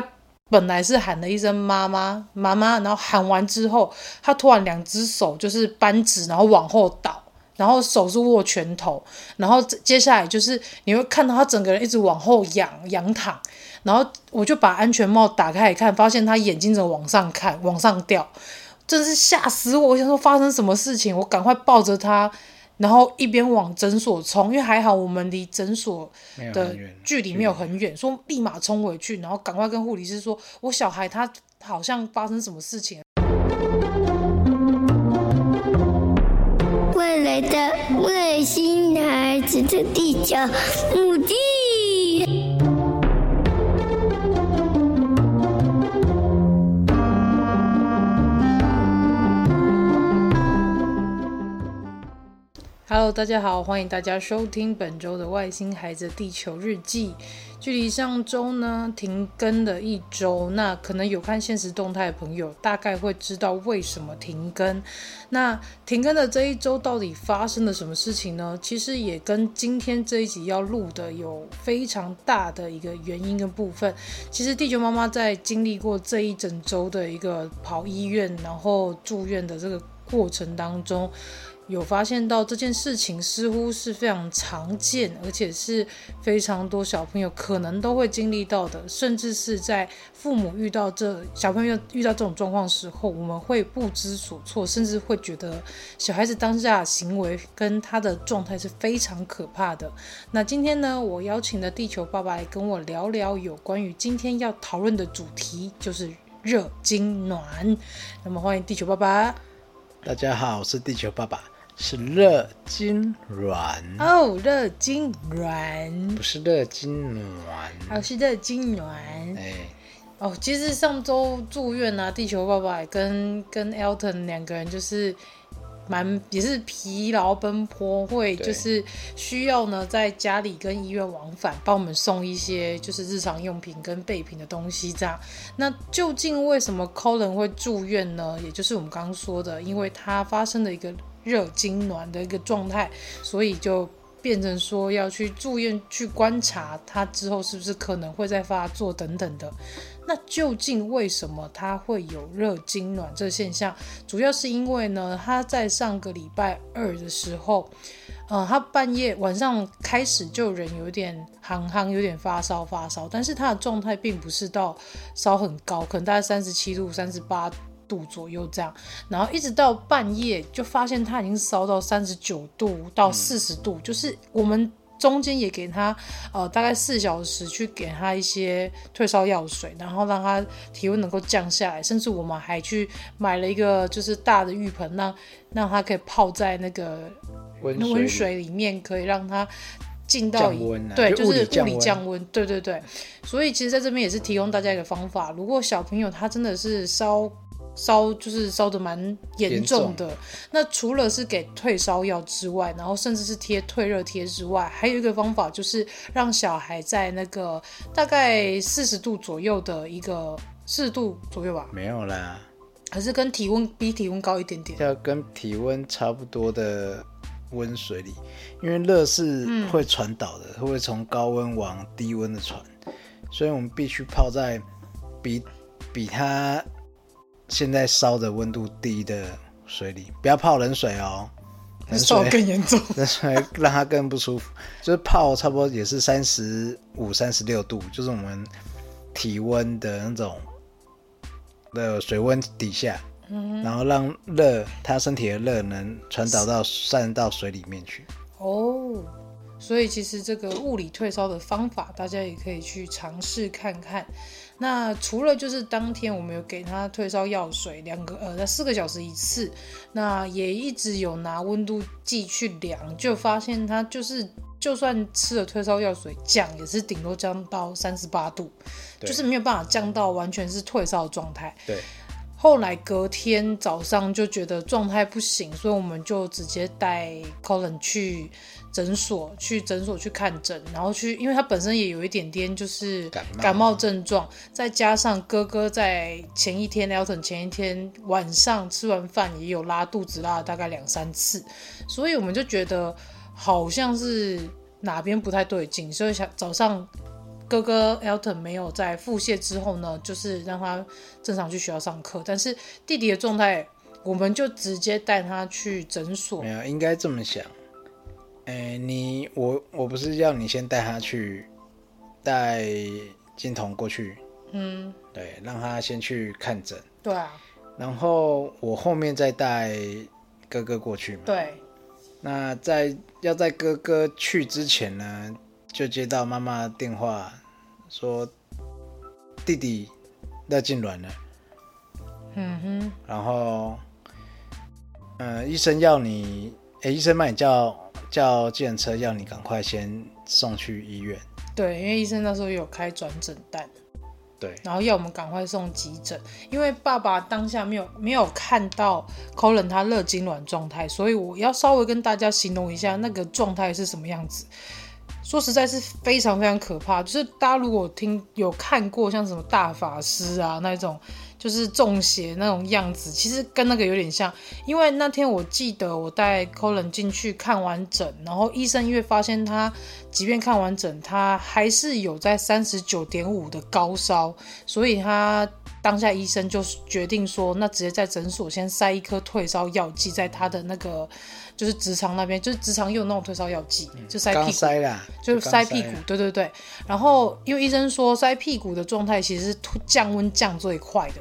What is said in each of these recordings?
他本来是喊了一声妈妈妈妈，然后喊完之后，他突然两只手就是扳直，然后往后倒，然后手是握拳头，然后接下来就是你会看到他整个人一直往后仰仰躺，然后我就把安全帽打开一看，发现他眼睛在往上看，往上掉，真是吓死我！我想说发生什么事情，我赶快抱着他。然后一边往诊所冲，因为还好我们离诊所的距离没有很远，说立马冲回去，然后赶快跟护理师说，我小孩他好像发生什么事情。未来的外星孩子的地球母亲。Hello，大家好，欢迎大家收听本周的《外星孩子地球日记》。距离上周呢停更了一周，那可能有看现实动态的朋友大概会知道为什么停更。那停更的这一周到底发生了什么事情呢？其实也跟今天这一集要录的有非常大的一个原因跟部分。其实地球妈妈在经历过这一整周的一个跑医院，然后住院的这个过程当中。有发现到这件事情似乎是非常常见，而且是非常多小朋友可能都会经历到的，甚至是在父母遇到这小朋友遇到这种状况时候，我们会不知所措，甚至会觉得小孩子当下行为跟他的状态是非常可怕的。那今天呢，我邀请了地球爸爸来跟我聊聊有关于今天要讨论的主题，就是热经暖。那么欢迎地球爸爸。大家好，我是地球爸爸。是热痉挛哦，热痉挛不是热痉挛，哦，是热痉挛。哎，哦，其实上周住院啊，地球爸爸跟跟 Elton 两个人就是蛮也是疲劳奔波，会就是需要呢在家里跟医院往返，帮我们送一些就是日常用品跟备品的东西这样。那究竟为什么 Colin 会住院呢？也就是我们刚刚说的，因为他发生了一个。热痉挛的一个状态，所以就变成说要去住院去观察他之后是不是可能会再发作等等的。那究竟为什么他会有热痉挛这现象？主要是因为呢，他在上个礼拜二的时候，呃，他半夜晚上开始就人有点夯夯，有点发烧发烧，但是他的状态并不是到烧很高，可能大概三十七度、三十八度。左右这样，然后一直到半夜就发现他已经烧到三十九度到四十度，嗯，就是我们中间也给他呃大概四小时去给他一些退烧药水，然后让他体温能够降下来，甚至我们还去买了一个就是大的浴盆，让让他可以泡在那个温温水里面，可以让他进到啊，对，就是物理降温，对对对。所以其实在这边也是提供大家一个方法，如果小朋友他真的是烧。烧就是烧得蛮严重的，那除了是给退烧药之外，然后甚至是贴退热贴之外，还有一个方法就是让小孩在那个大概四十度左右的一个四十度左右吧，没有啦，还是跟体温比体温高一点点，要跟体温差不多的温水里，因为热是会传导的，嗯、会从高温往低温的传，所以我们必须泡在比比它。现在烧的温度低的水里，不要泡冷水哦，冷水烧更严重，冷水 让它更不舒服。就是泡差不多也是三十五、三十六度，就是我们体温的那种的水温底下，嗯，然后让热，它身体的热能传导到散到水里面去。哦，所以其实这个物理退烧的方法，大家也可以去尝试看看。那除了就是当天我们有给他退烧药水两个呃，那四个小时一次，那也一直有拿温度计去量，就发现他就是就算吃了退烧药水降，也是顶多降到三十八度，就是没有办法降到完全是退烧的状态。对。后来隔天早上就觉得状态不行，所以我们就直接带 Colin 去诊所，去诊所去看诊，然后去，因为他本身也有一点点就是感冒症状，再加上哥哥在前一天 Elton 前一天晚上吃完饭也有拉肚子，拉了大概两三次，所以我们就觉得好像是哪边不太对劲，所以想早上。哥哥 Elton 没有在腹泻之后呢，就是让他正常去学校上课。但是弟弟的状态，我们就直接带他去诊所。没有，应该这么想。哎、欸，你我我不是要你先带他去，带金童过去。嗯，对，让他先去看诊。对啊。然后我后面再带哥哥过去嘛。对。那在要在哥哥去之前呢，就接到妈妈的电话，说弟弟要痉挛了。嗯哼。然后，嗯、呃，医生要你，哎，医生帮你叫叫计程车，要你赶快先送去医院。对，因为医生那时候有开转诊单。对，然后要我们赶快送急诊，因为爸爸当下没有没有看到 Colin 他热痉挛状态，所以我要稍微跟大家形容一下那个状态是什么样子。说实在是非常非常可怕，就是大家如果听有看过像什么大法师啊那种。就是中邪那种样子，其实跟那个有点像。因为那天我记得我带 Colin 进去看完诊，然后医生因为发现他，即便看完诊，他还是有在三十九点五的高烧，所以他当下医生就决定说，那直接在诊所先塞一颗退烧药剂在他的那个就是直肠那边，就是直肠用那种退烧药剂，就塞屁股，塞啦，就是塞屁股，对对对。然后因为医生说塞屁股的状态其实是降温降最快的。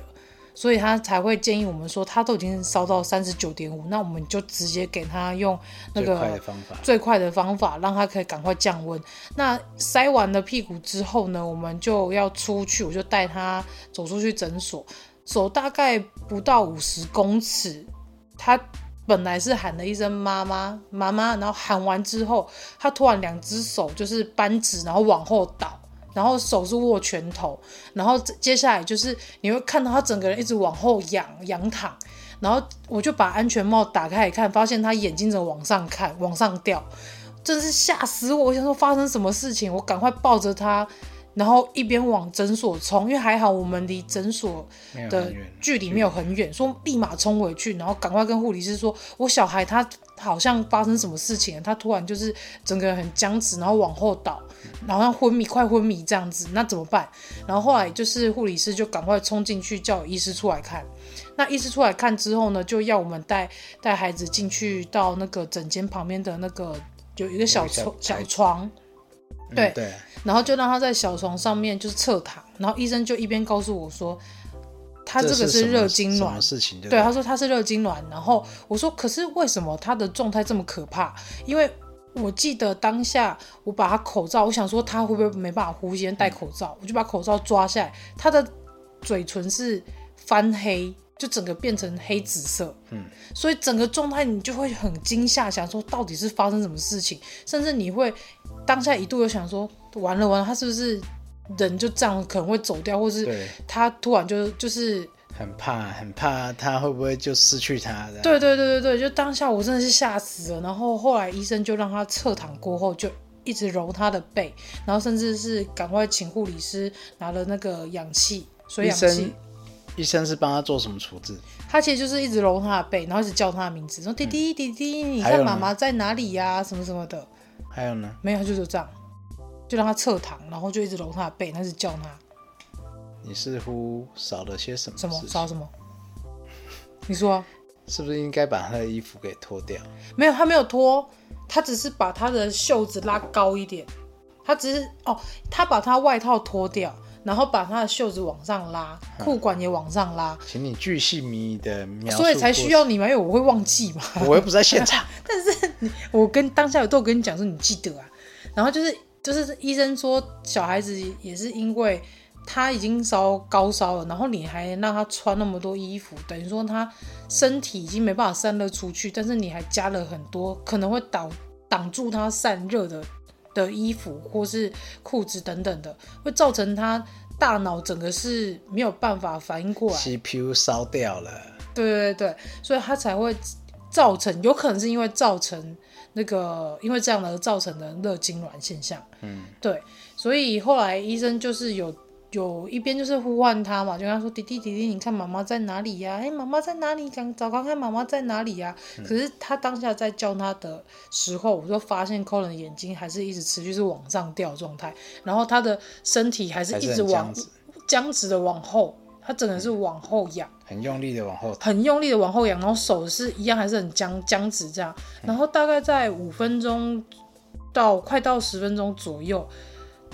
所以他才会建议我们说，他都已经烧到三十九点五，那我们就直接给他用那个最快的方法，最快的方法让他可以赶快降温。那塞完了屁股之后呢，我们就要出去，我就带他走出去诊所，走大概不到五十公尺。他本来是喊了一声妈妈妈妈，然后喊完之后，他突然两只手就是扳指，然后往后倒。然后手是握拳头，然后接下来就是你会看到他整个人一直往后仰仰躺，然后我就把安全帽打开来看，发现他眼睛在往上看，往上掉，真是吓死我！我想说发生什么事情，我赶快抱着他，然后一边往诊所冲，因为还好我们离诊所的距离没有很远，说立马冲回去，然后赶快跟护理师说，我小孩他好像发生什么事情，他突然就是整个人很僵直，然后往后倒。然后昏迷，快昏迷这样子，那怎么办？然后后来就是护理师就赶快冲进去叫医师出来看。那医师出来看之后呢，就要我们带带孩子进去到那个诊间旁边的那个有一个小床小床，对、嗯、对。然后就让他在小床上面就是侧躺，然后医生就一边告诉我说，他这个是热痉挛，对，他说他是热痉挛。然后我说，可是为什么他的状态这么可怕？因为我记得当下，我把他口罩，我想说他会不会没办法呼吸，戴口罩，我就把口罩抓下来，他的嘴唇是翻黑，就整个变成黑紫色，嗯，所以整个状态你就会很惊吓，想说到底是发生什么事情，甚至你会当下一度有想说，完了完了，他是不是人就这样可能会走掉，或是他突然就就是。很怕，很怕他会不会就失去他的？对对对对对，就当下我真的是吓死了。然后后来医生就让他侧躺过后，就一直揉他的背，然后甚至是赶快请护理师拿了那个氧气，水氧气。医生，医生是帮他做什么处置？他其实就是一直揉他的背，然后一直叫他的名字，说弟弟弟弟，你看妈妈在哪里呀？什么什么的。还有呢？没有，就是这样，就让他侧躺，然后就一直揉他的背，那是叫他。你似乎少了些什么？什么少什么？你说、啊，是不是应该把他的衣服给脱掉？没有，他没有脱，他只是把他的袖子拉高一点。他只是哦，他把他外套脱掉，然后把他的袖子往上拉，裤管也往上拉。请你巨细靡遗的描述，所以才需要你嘛，因为我会忘记嘛。我又不在现场。但是我跟当下有都有跟你讲说，你记得啊。然后就是就是医生说，小孩子也是因为。他已经烧高烧了，然后你还让他穿那么多衣服，等于说他身体已经没办法散热出去，但是你还加了很多可能会挡挡住他散热的的衣服或是裤子等等的，会造成他大脑整个是没有办法反应过来，CPU 烧掉了。对对对，所以他才会造成，有可能是因为造成那个因为这样而造成的热痉挛现象。嗯，对，所以后来医生就是有。有一边就是呼唤他嘛，就跟他说：“弟弟，弟弟，你看妈妈在哪里呀？哎，妈妈在哪里？赶找看看妈妈在哪里呀？”可是他当下在叫他的时候，我就发现 Colin 的眼睛还是一直持续是往上掉状态，然后他的身体还是一直往僵直的往后，他整个是往后仰，很用力的往后，很用力的往后仰，然后手是一样还是很僵僵直这样，然后大概在五分钟到快到十分钟左右。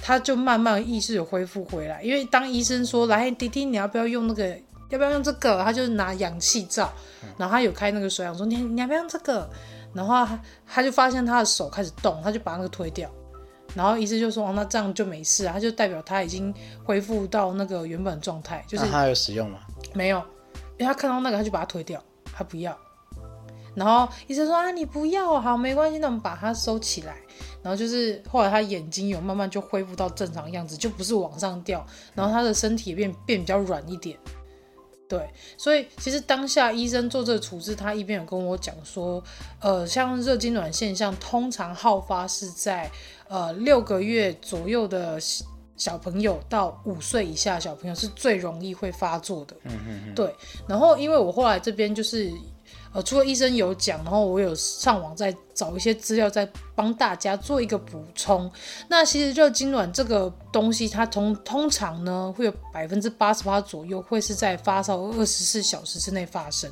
他就慢慢意识有恢复回来，因为当医生说，来弟弟，你要不要用那个，要不要用这个？他就拿氧气罩，然后他有开那个水氧，说你你要不要用这个？然后他他就发现他的手开始动，他就把那个推掉，然后医生就说哦，那这样就没事啊，他就代表他已经恢复到那个原本状态。就是他有使用吗？没有，因为他看到那个他就把它推掉，他不要。然后医生说啊，你不要，好，没关系，那我们把它收起来。然后就是后来他眼睛有慢慢就恢复到正常样子，就不是往上掉，然后他的身体也变变比较软一点，对，所以其实当下医生做这个处置，他一边有跟我讲说，呃，像热痉挛现象通常好发是在呃六个月左右的小朋友到五岁以下小朋友是最容易会发作的，嗯嗯嗯，对，然后因为我后来这边就是。呃，除了医生有讲，然后我有上网再找一些资料，再帮大家做一个补充。那其实热痉挛这个东西，它通通常呢会有百分之八十八左右会是在发烧二十四小时之内发生。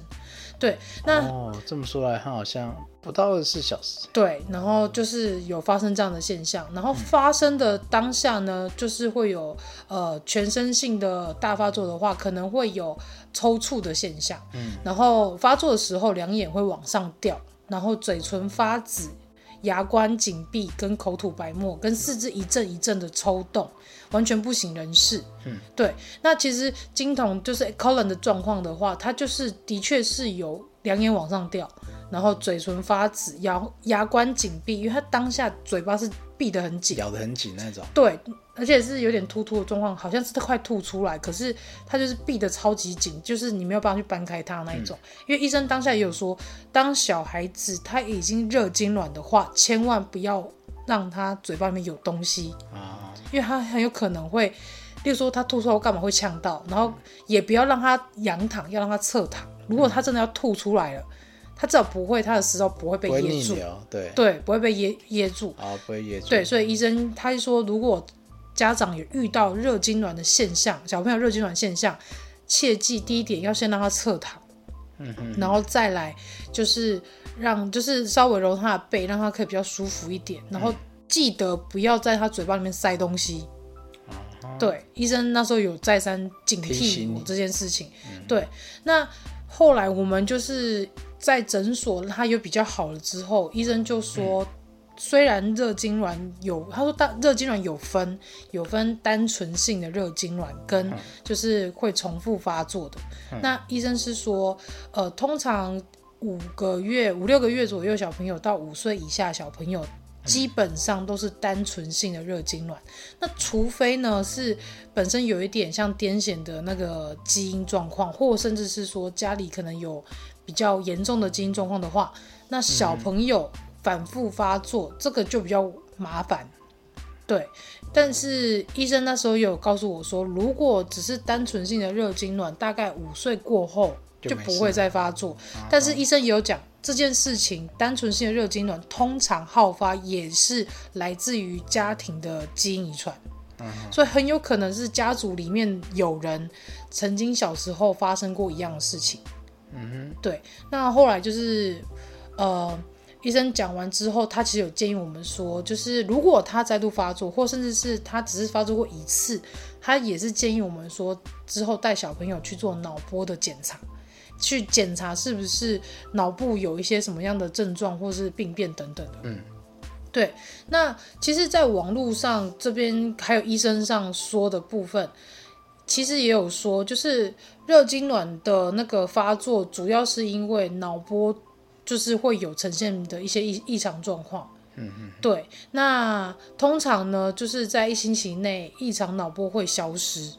对，那哦，这么说来，它好像不到二十四小时。对，然后就是有发生这样的现象，然后发生的当下呢，就是会有呃全身性的大发作的话，可能会有抽搐的现象，嗯，然后发作的时候两眼会往上掉，然后嘴唇发紫。牙关紧闭，跟口吐白沫，跟四肢一阵一阵的抽动，完全不省人事。嗯，对。那其实金童就是 Colin 的状况的话，他就是的确是有两眼往上掉，然后嘴唇发紫，咬牙关紧闭，因为他当下嘴巴是闭得很紧，咬得很紧那种。对。而且是有点突突的状况，好像是他快吐出来，可是他就是闭得超级紧，就是你没有办法去搬开他那一种。嗯、因为医生当下也有说，当小孩子他已经热痉挛的话，千万不要让他嘴巴里面有东西啊，因为他很有可能会，例如说他吐出来干嘛会呛到，然后也不要让他仰躺，要让他侧躺。如果他真的要吐出来了，他至少不会，他的食道不会被噎住，对。对，不会被噎噎住。啊，不会噎住。对，所以医生他就说，如果家长有遇到热痉挛的现象，小朋友热痉挛现象，切记第一点要先让他侧躺，嗯哼，然后再来就是让就是稍微揉他的背，让他可以比较舒服一点，然后记得不要在他嘴巴里面塞东西。嗯、对，医生那时候有再三警惕我这件事情。对，那后来我们就是在诊所他有比较好了之后，医生就说。嗯虽然热痉挛有，他说大热痉挛有分，有分单纯性的热痉挛跟就是会重复发作的。嗯、那医生是说，呃，通常五个月、五六个月左右小朋友到五岁以下小朋友，基本上都是单纯性的热痙攣。嗯、那除非呢是本身有一点像癫痫的那个基因状况，或甚至是说家里可能有比较严重的基因状况的话，那小朋友。嗯反复发作，这个就比较麻烦，对。但是医生那时候有告诉我说，如果只是单纯性的热痉挛，大概五岁过后就不会再发作。但是医生也有讲这件事情，单纯性的热痉挛通常好发也是来自于家庭的基因遗传，所以很有可能是家族里面有人曾经小时候发生过一样的事情。嗯哼，对。那后来就是呃。医生讲完之后，他其实有建议我们说，就是如果他再度发作，或甚至是他只是发作过一次，他也是建议我们说，之后带小朋友去做脑波的检查，去检查是不是脑部有一些什么样的症状或是病变等等的。嗯，对。那其实，在网络上这边还有医生上说的部分，其实也有说，就是热痉挛的那个发作，主要是因为脑波。就是会有呈现的一些异异常状况，嗯嗯，对。那通常呢，就是在一星期内异常脑波会消失，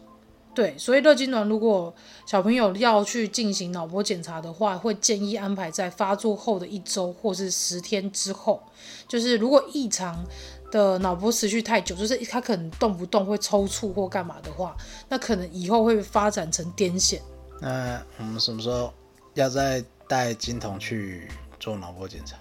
对。所以热痉挛如果小朋友要去进行脑波检查的话，会建议安排在发作后的一周或是十天之后。就是如果异常的脑波持续太久，就是他可能动不动会抽搐或干嘛的话，那可能以后会发展成癫痫。那我们什么时候要再带金童去做脑波检查？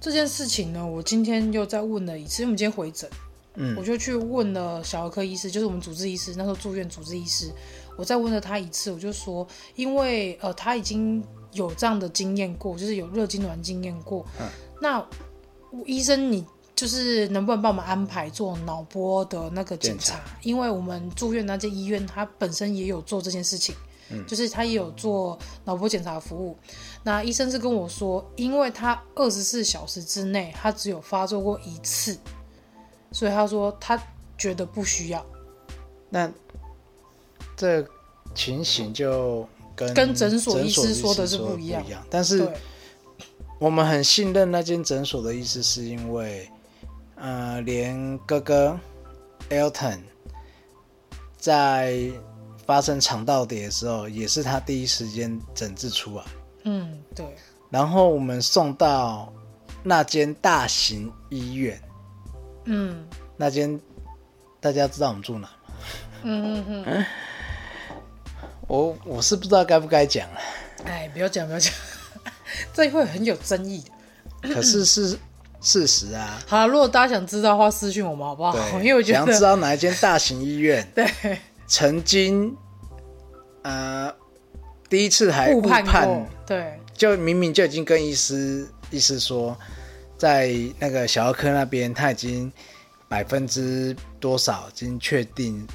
这件事情呢，我今天又再问了一次，因为我们今天回诊，嗯，我就去问了小儿科医师，就是我们主治医师，那时候住院主治医师，我再问了他一次，我就说，因为呃他已经有这样的经验过，就是有热痉挛经验过，嗯，那医生你。就是能不能帮我们安排做脑波的那个检查？因为我们住院那间医院，它本身也有做这件事情，嗯，就是他也有做脑波检查服务。那医生是跟我说，因为他二十四小时之内他只有发作过一次，所以他说他觉得不需要。那这情形就跟跟诊所医师说的是不一样，但是我们很信任那间诊所的意思，是因为。呃，连哥哥 Elton 在发生肠道叠的时候，也是他第一时间诊治出来。嗯，对。然后我们送到那间大型医院。嗯。那间大家知道我们住哪吗？嗯嗯嗯。我我是不知道该不该讲啊。哎，不要讲，不要讲，这会很有争议的。可是是。事实啊，好，如果大家想知道的话，私讯我们好不好？因为我觉得想知道哪一间大型医院，对，曾经，呃，第一次还误判，判，对，就明明就已经跟医师医师说，在那个小儿科那边，他已经百分之多少已经确定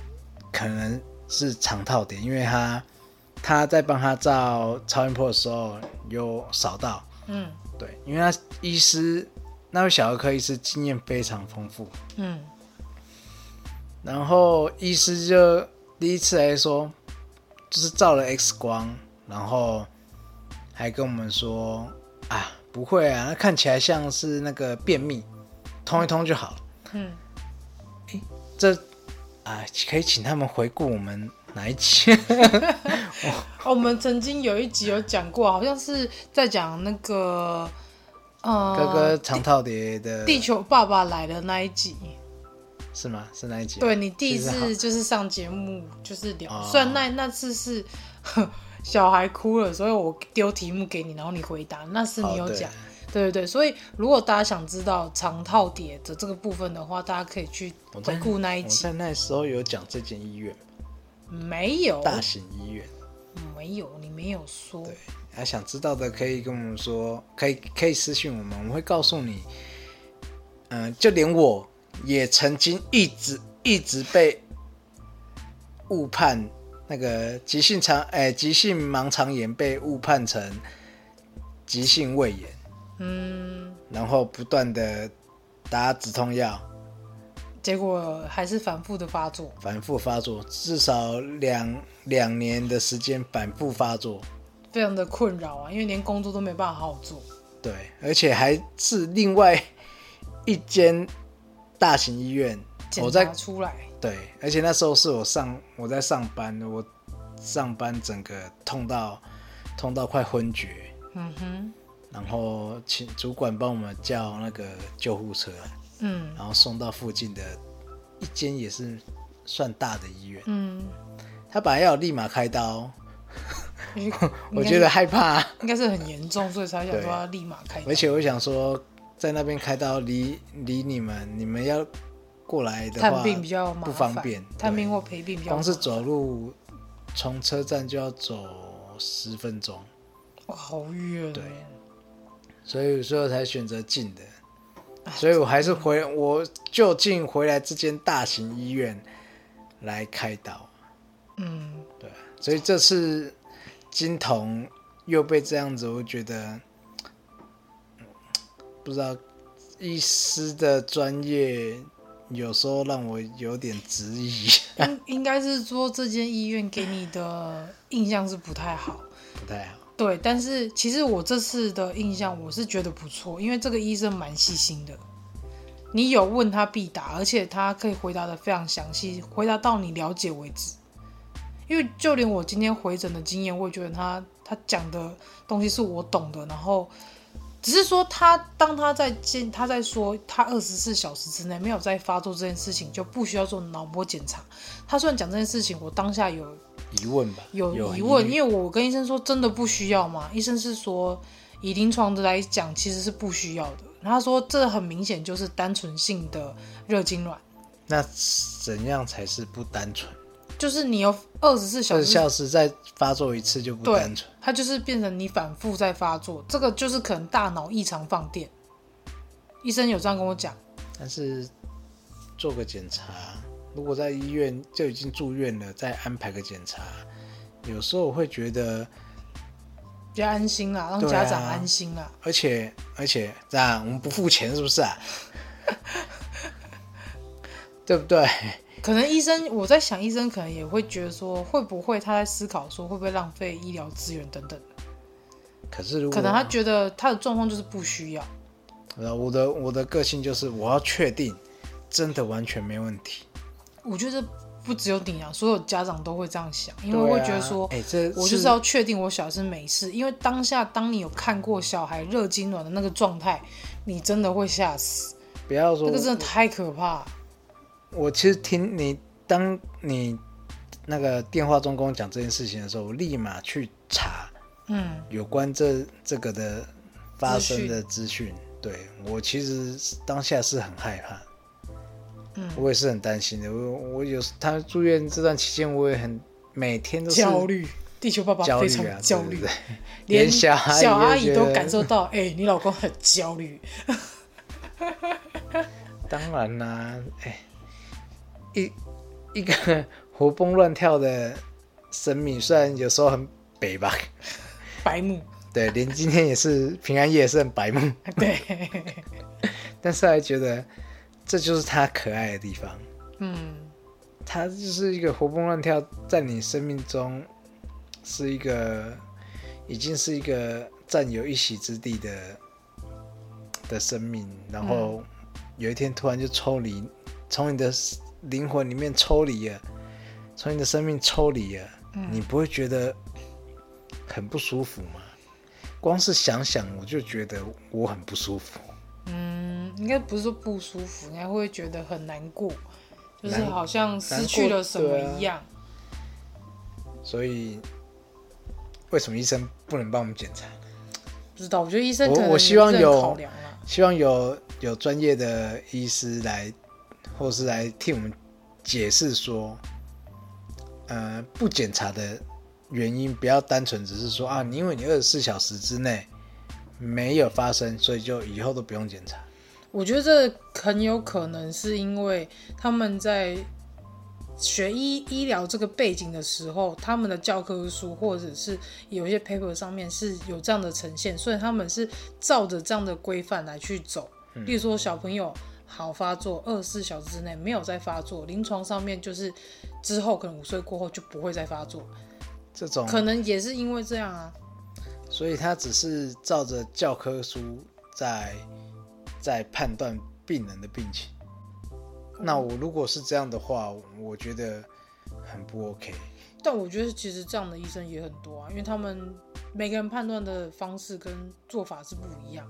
可能是肠套叠，因为他他在帮他照超音波的时候有扫到，嗯，对，因为他医师。那位小儿科医师经验非常丰富，嗯，然后医师就第一次来说，就是照了 X 光，然后还跟我们说啊，不会啊，那看起来像是那个便秘，通一通就好了，嗯，诶，这啊，可以请他们回顾我们哪一集？我们曾经有一集有讲过，好像是在讲那个。嗯，哥哥长套叠的地球爸爸来的那一集是吗？是那一集？对，你第一次就是上节目就是聊，哦、虽然那那次是 小孩哭了，所以我丢题目给你，然后你回答，那是你有讲，哦、对对对。所以如果大家想知道长套叠的这个部分的话，大家可以去回顾那一集。我在那时候有讲这间医院没有？大型医院没有，你没有说。对。还想知道的可以跟我们说，可以可以私信我们，我们会告诉你。嗯、呃，就连我也曾经一直一直被误判那个急性肠哎急性盲肠炎被误判成急性胃炎，嗯，然后不断的打止痛药，结果还是反复的发作，反复发作，至少两两年的时间反复发作。非常的困扰啊，因为连工作都没办法好好做。对，而且还是另外一间大型医院，我在出来。对，而且那时候是我上我在上班，我上班整个痛到痛到快昏厥。嗯哼。然后请主管帮我们叫那个救护车，嗯，然后送到附近的一间也是算大的医院。嗯。他本来要立马开刀。我觉得害怕，应该是很严重，所以才想说要立马开。而且我想说，在那边开刀离离你们，你们要过来的话，探病比较不方便，探病或陪病比较。光是走路从车站就要走十分钟，哇，好远。对，所以最后才选择近的，所以我还是回我就近回来这间大型医院来开刀。嗯，对，所以这次。金童又被这样子，我觉得不知道医师的专业有时候让我有点质疑。应应该是说这间医院给你的印象是不太好，不太好。对，但是其实我这次的印象我是觉得不错，因为这个医生蛮细心的，你有问他必答，而且他可以回答的非常详细，回答到你了解为止。因为就连我今天回诊的经验，我也觉得他他讲的东西是我懂的，然后只是说他当他在见他在说他二十四小时之内没有再发作这件事情，就不需要做脑波检查。他虽然讲这件事情，我当下有疑问吧，有疑问，因为我跟医生说真的不需要吗？医生是说以临床的来讲，其实是不需要的。他说这很明显就是单纯性的热痉挛。那怎样才是不单纯？就是你有二十四小时，小时再发作一次就不单纯。它就是变成你反复在发作，这个就是可能大脑异常放电。医生有这样跟我讲。但是做个检查，如果在医院就已经住院了，再安排个检查，有时候我会觉得比较安心啦，让家长安心啦。啊、而且而且这样我们不付钱是不是啊？对不对？可能医生，我在想，医生可能也会觉得说，会不会他在思考说，会不会浪费医疗资源等等。可是如果，可能他觉得他的状况就是不需要。我的我的个性就是，我要确定真的完全没问题。我觉得不只有你啊，所有家长都会这样想，因为会觉得说，哎，这我就是要确定我小孩是没事，因为当下当你有看过小孩热痉挛的那个状态，你真的会吓死。不要说，这个真的太可怕。我其实听你，当你那个电话中跟我讲这件事情的时候，我立马去查，嗯，有关这这个的发生的资讯。对，我其实当下是很害怕，嗯，我也是很担心的。我我有他住院这段期间，我也很每天都是焦虑。地球爸爸非常焦虑，连小小阿姨都感受到，哎、欸，你老公很焦虑。当然啦、啊，哎、欸。一一个 活蹦乱跳的生命，虽然有时候很北吧，白目，对，连今天也是平安夜也是很白目，对，但是还觉得这就是他可爱的地方，嗯，他就是一个活蹦乱跳，在你生命中是一个已经是一个占有一席之地的的生命，然后有一天突然就抽离，从你的。灵魂里面抽离了，从你的生命抽离了，嗯，你不会觉得很不舒服吗？光是想想我就觉得我很不舒服。嗯，应该不是说不舒服，应该会觉得很难过，就是好像失去了什么一样。啊，所以，为什么医生不能帮我们检查？不知道，我觉得医生我我希望有希望有有专业的医师来。或是来替我们解释说，呃，不检查的原因，不要单纯只是说啊，你因为你二十四小时之内没有发生，所以就以后都不用检查。我觉得这很有可能是因为他们在学医医疗这个背景的时候，他们的教科书或者是有一些 paper 上面是有这样的呈现，所以他们是照着这样的规范来去走。例如说小朋友。好发作，二十四小时之内没有再发作，临床上面就是之后可能五岁过后就不会再发作，这种可能也是因为这样啊。所以他只是照着教科书在在判断病人的病情。嗯。那我如果是这样的话，我觉得很不 OK。但我觉得其实这样的医生也很多啊，因为他们每个人判断的方式跟做法是不一样。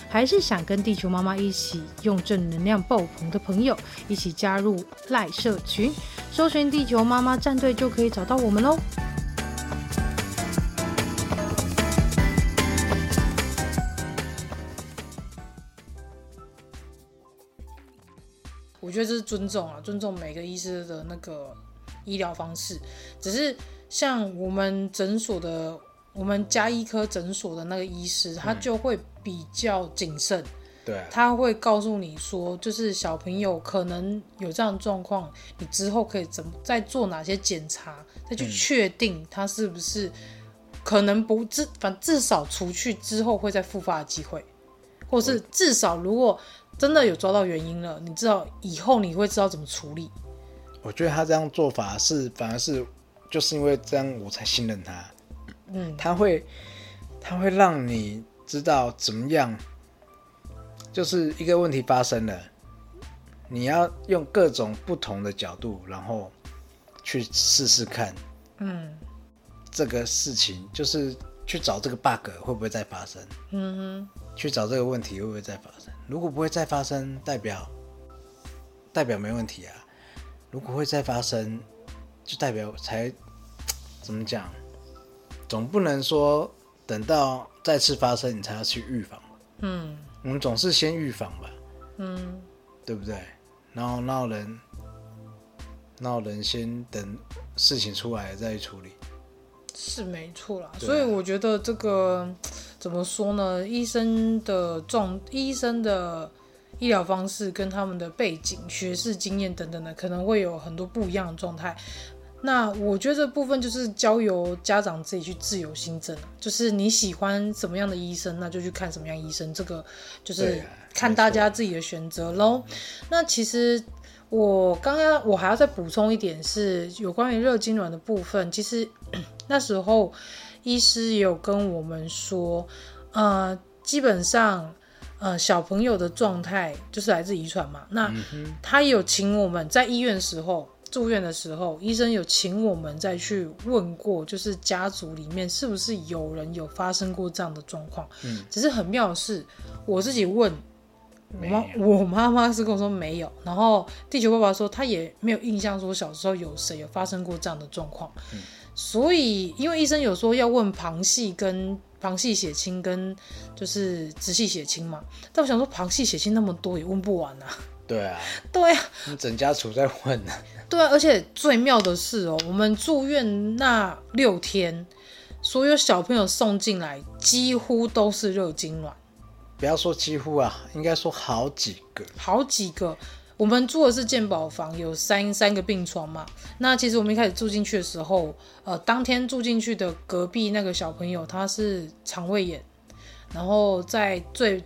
还是想跟地球妈妈一起用正能量爆棚的朋友，一起加入赖社群，搜寻地球妈妈战队就可以找到我们喽。我觉得这是尊重啊，尊重每个医师的那个医疗方式。只是像我们诊所的。我们加医科诊所的那个医师，他就会比较谨慎，对。啊，他会告诉你说，就是小朋友可能有这样的状况，你之后可以怎么再做哪些检查，再去确定他是不是可能不至，反至少除去之后会再复发的机会，或是至少如果真的有抓到原因了，你知道以后你会知道怎么处理。我觉得他这样做法是反而是就是因为这样我才信任他，嗯，他会他会让你知道怎么样。就是一个问题发生了，你要用各种不同的角度，然后去试试看，嗯，这个事情就是去找这个 bug 会不会再发生，嗯哼，去找这个问题会不会再发生？如果不会再发生，代表代表没问题啊；如果会再发生，就代表才怎么讲？总不能说等到再次发生你才要去预防，嗯。我们总是先预防吧，嗯，对不对？然后闹人，闹人先等事情出来再处理，是没错啦。啊、所以我觉得这个怎么说呢？医生的状，医生的医疗方式跟他们的背景、学识、经验等等的，可能会有很多不一样的状态。那我觉得这部分就是交由家长自己去自由心证，就是你喜欢什么样的医生，那就去看什么样医生，这个就是看大家自己的选择喽。那其实我刚刚我还要再补充一点，是有关于热痉挛的部分。其实 那时候医师也有跟我们说，呃，基本上呃小朋友的状态就是来自遗传嘛。那他有请我们在医院的时候。住院的时候，医生有请我们再去问过，就是家族里面是不是有人有发生过这样的状况。嗯，只是很妙的是，我自己问我妈，我妈妈是跟我说没有，然后地球爸爸说他也没有印象说小时候有谁有发生过这样的状况。嗯，所以因为医生有说要问旁系跟旁系血亲跟就是直系血亲嘛，但我想说旁系血亲那么多也问不完啊。对啊，对啊，整家处在混呢。对啊，而且最妙的是哦，我们住院那六天，所有小朋友送进来几乎都是热痙攣。不要说几乎啊，应该说好几个。好几个，我们住的是健保房，有三三个病床嘛。那其实我们一开始住进去的时候，呃，当天住进去的隔壁那个小朋友他是肠胃炎，然后在最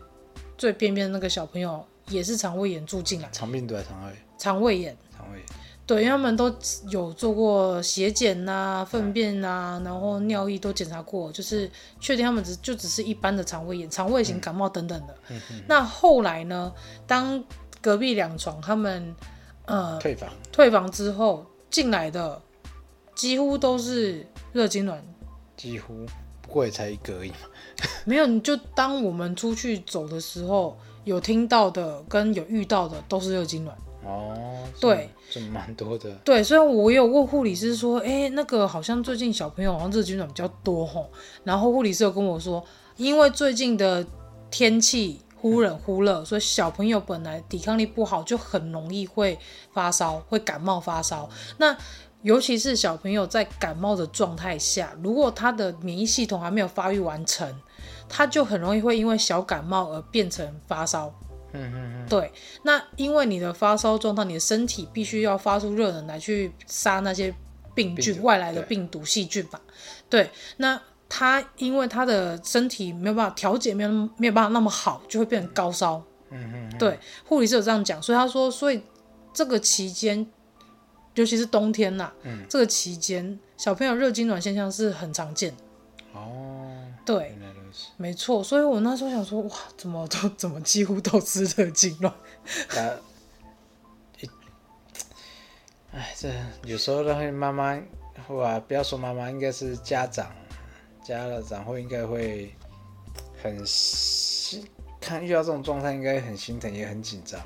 最边边的那个小朋友也是肠胃炎住进来。肠病毒还是肠胃？肠胃炎。肠胃炎。对，因为他们都有做过血检呐、啊、粪便呐、啊，然后尿液都检查过，就是确定他们只就只是一般的肠胃炎、肠胃型感冒等等的。嗯嗯、那后来呢，当隔壁两床他们呃退房退房之后进来的，几乎都是热痙攣。几乎，不过也才一个而已嘛。没有，你就当我们出去走的时候，有听到的跟有遇到的都是热痉挛。哦，对，这蛮多的。对，所以我有问护理师说，哎，那个好像最近小朋友好像热痉挛比较多吼。然后护理师有跟我说，因为最近的天气忽冷忽热，嗯、所以小朋友本来抵抗力不好，就很容易会发烧，会感冒发烧。那尤其是小朋友在感冒的状态下，如果他的免疫系统还没有发育完成，他就很容易会因为小感冒而变成发烧。嗯嗯嗯，对，那因为你的发烧状态，你的身体必须要发出热能来去杀那些病菌、病外来的病毒、细菌吧。对，那他因为他的身体没有办法调节，没有没有办法那么好，就会变成高烧。嗯嗯，对，护理师有这样讲，所以他说，所以这个期间，尤其是冬天呐、啊，嗯，这个期间小朋友热痉挛现象是很常见。哦，对。没错，所以我那时候想说，哇，怎么都 怎么几乎都是热痙攣。哎，这有时候都会妈妈，哇，不要说妈妈，应该是家长，家长会应该会很心，看遇到这种状态，应该很心疼，也很紧张。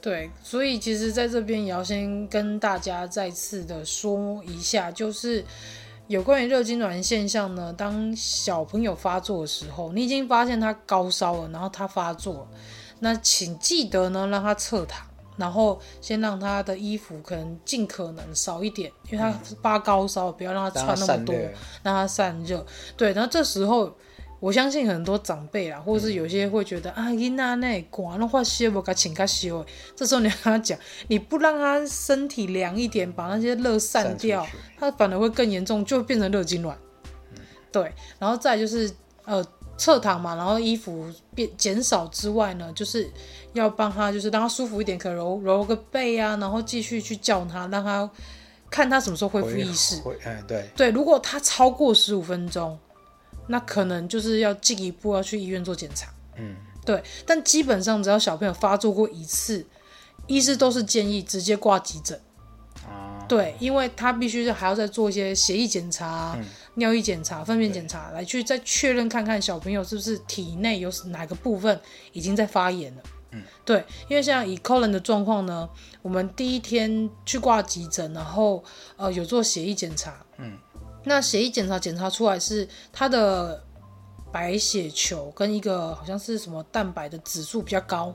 对，所以其实在这边也要先跟大家再次的说一下，就是。有关于热痉挛现象呢，当小朋友发作的时候，你已经发现他高烧了，然后他发作，那请记得呢让他侧躺，然后先让他的衣服可能尽可能少一点，因为他发高烧，不要让他穿那么多，让他散热。对，然后这时候我相信很多长辈啦，或者是有些会觉得、嗯、啊，囡仔那管的话修不该请他修，这时候你要跟他讲，你不让他身体凉一点，把那些热散掉，散他反而会更严重，就会变成热痉挛。嗯、对，然后再就是呃侧躺嘛，然后衣服变减少之外呢，就是要帮他就是让他舒服一点，可能揉揉个背啊，然后继续去叫他，让他看他什么时候恢复意识。嗯，对对，如果他超过十五分钟。那可能就是要进一步要去医院做检查，嗯，对。但基本上只要小朋友发作过一次，医师都是建议直接挂急诊，啊，对，因为他必须还要再做一些血液检查、嗯、尿液检查、粪便检查，来去再确认看看小朋友是不是体内有哪个部分已经在发炎了，嗯，对。因为像以 Colin 的状况呢，我们第一天去挂急诊，然后呃有做血液检查，嗯。那血液检查检查出来是他的白血球跟一个好像是什么蛋白的指数比较高，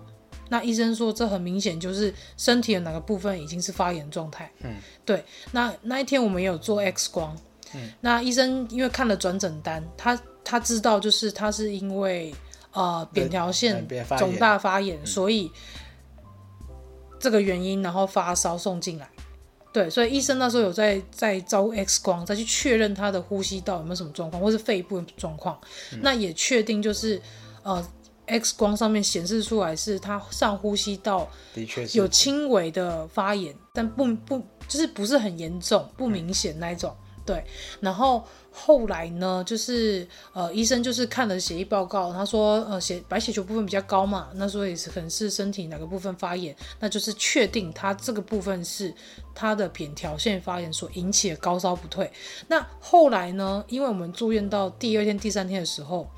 那医生说这很明显就是身体的哪个部分已经是发炎状态。嗯，对。那那一天我们也有做 X 光，嗯，那医生因为看了转诊单，他他知道就是他是因为呃扁桃腺肿大发炎，所以这个原因然后发烧送进来。对，所以医生那时候有在在照 X 光，再去确认他的呼吸道有没有什么状况，或是肺部的状况。嗯、那也确定就是，呃，X 光上面显示出来是他上呼吸道的确有轻微的发炎，但不不就是不是很严重，不明显那一种。嗯、对，然后。后来呢，就是呃，医生就是看了血液报告，他说呃血白血球部分比较高嘛，那所以是可能是身体哪个部分发炎，那就是确定他这个部分是他的扁桃腺发炎所引起的高烧不退。那后来呢，因为我们住院到第二天、第三天的时候，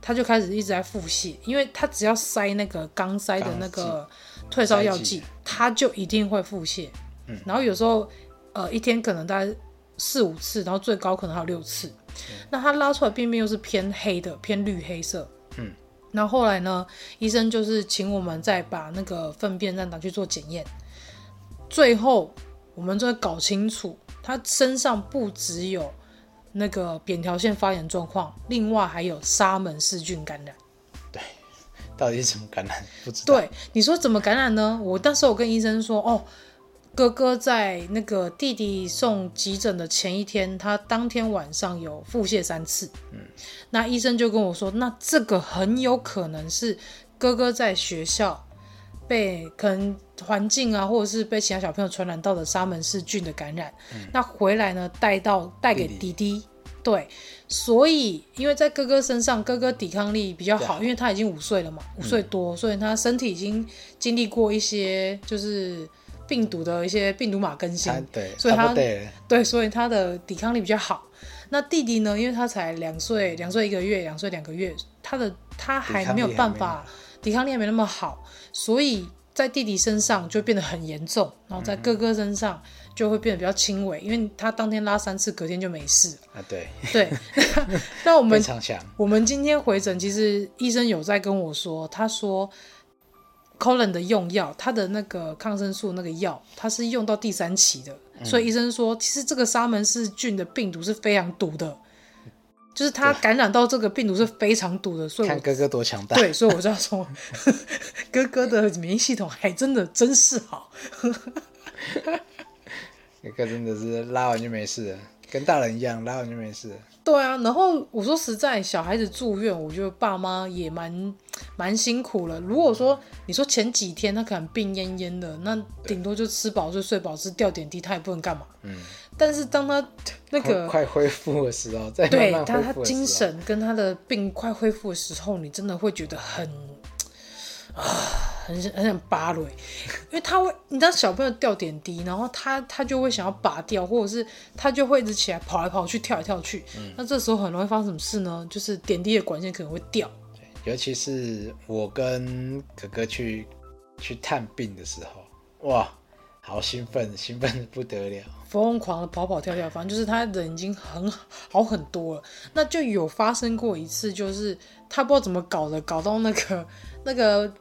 他就开始一直在腹泻，因为他只要塞那个肛塞的那个退烧药剂，他就一定会腹泻。嗯，然后有时候呃一天可能大概。四五次，然后最高可能还有六次。嗯、那他拉出来便便又是偏黑的，偏绿黑色。嗯。那后后来呢，医生就是请我们再把那个粪便再拿去做检验。最后我们就会搞清楚，他身上不只有那个扁桃腺发炎状况，另外还有沙门氏菌感染。对，到底是怎么感染？不知道。对，你说怎么感染呢？我当时我跟医生说，哦。哥哥在那个弟弟送急诊的前一天，他当天晚上有腹泻三次。嗯，那医生就跟我说，那这个很有可能是哥哥在学校被可能环境啊，或者是被其他小朋友传染到的沙门氏菌的感染。嗯，那回来呢，带到带给弟弟。弟弟对，所以因为在哥哥身上，哥哥抵抗力比较好，因为他已经五岁了嘛，五岁多，嗯，所以他身体已经经历过一些就是。病毒的一些病毒码更新，对，所以他对，所以他的抵抗力比较好。那弟弟呢？因为他才两岁，两岁一个月，两岁两个月，他的他还没有办法，抵抗力还没那么好，所以在弟弟身上就变得很严重，然后在哥哥身上就会变得比较轻微，因为他当天拉三次，隔天就没事啊。对对，那我们我们今天回诊，其实医生有在跟我说，他说。Colin 的用药，他的那个抗生素那个药，他是用到第三期的，嗯、所以医生说，其实这个沙门氏菌的病毒是非常毒的，就是他感染到这个病毒是非常毒的，所以看哥哥多强大，对，所以我就要说，哥哥的免疫系统还真的真是好，哥哥真的是拉完就没事了，跟大人一样，拉完就没事。对啊，然后我说实在，小孩子住院，我觉得爸妈也蛮蛮辛苦了。如果说你说前几天他可能病恹恹的，那顶多就吃饱睡睡饱，吃吊点滴，他也不能干嘛。嗯。但是当他那个快，恢复的时候，在对他他精神跟他的病快恢复的时候，你真的会觉得很啊。很很想拔了，因为他会，你知道小朋友掉点滴，然后他他就会想要拔掉，或者是他就会一直起来跑来跑去，跳来跳去。嗯，那这时候很容易发生什么事呢？就是点滴的管线可能会掉。尤其是我跟哥哥去去探病的时候，哇，好兴奋，兴奋的不得了，疯狂的跑跑跳跳，反正就是他人已经很好很多了。那就有发生过一次，就是他不知道怎么搞的，搞到那个那个。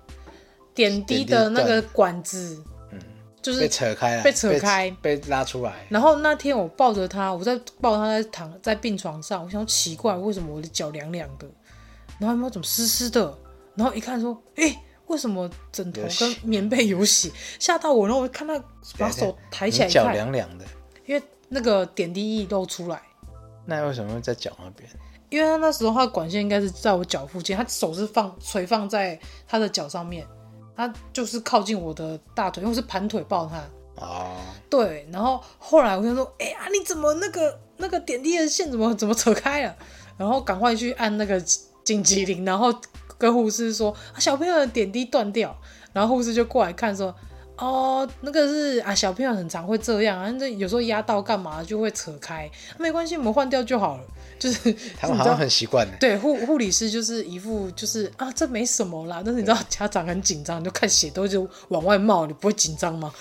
点滴的那个管子，嗯，就是被扯开了，被扯开，被拉出来。然后那天我抱着他，我在抱他在躺在病床上，我想奇怪为什么我的脚凉凉的，然后有没有怎么湿湿的？然后一看说，哎，为什么枕头跟棉被有血？吓到我，然后我看他把手抬起来，脚凉凉的，因为那个点滴液漏出来。那为什么会在脚那边？因为他那时候他的管线应该是在我脚附近，他手是放垂放在他的脚上面，他就是靠近我的大腿，因为我是盘腿抱他。哦，对，然后后来我就说，哎呀，你怎么那个那个点滴的线怎么怎么扯开了？然后赶快去按那个紧急铃，然后跟护士说，啊，小朋友的点滴断掉，然后护士就过来看说。哦，那个是啊，小朋友很常会这样啊，那有时候压到干嘛就会扯开，没关系，我们换掉就好了。就是 他们好像很习惯。对，护护理师就是一副就是啊，这没什么啦。但是你知道家长很紧张，就看血都就往外冒，你不会紧张吗？